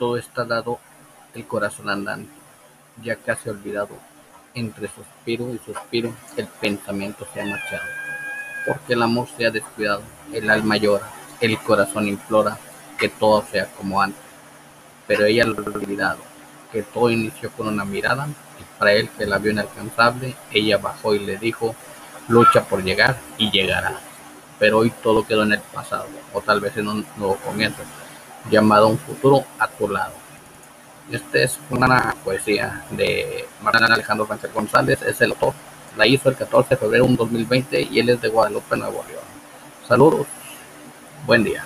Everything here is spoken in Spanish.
todo está dado el corazón andante, ya casi olvidado, entre suspiro y suspiro el pensamiento se ha marchado, porque el amor se ha descuidado, el alma llora, el corazón implora que todo sea como antes, pero ella lo ha olvidado, que todo inició con una mirada y para él que la vio inalcanzable, ella bajó y le dijo, lucha por llegar y llegará. Pero hoy todo quedó en el pasado, o tal vez en un nuevo comienzo, llamado un futuro a tu lado. Esta es una poesía de Martín Alejandro Sánchez González, es el autor. La hizo el 14 de febrero de 2020 y él es de Guadalupe, Nuevo León. Saludos, buen día.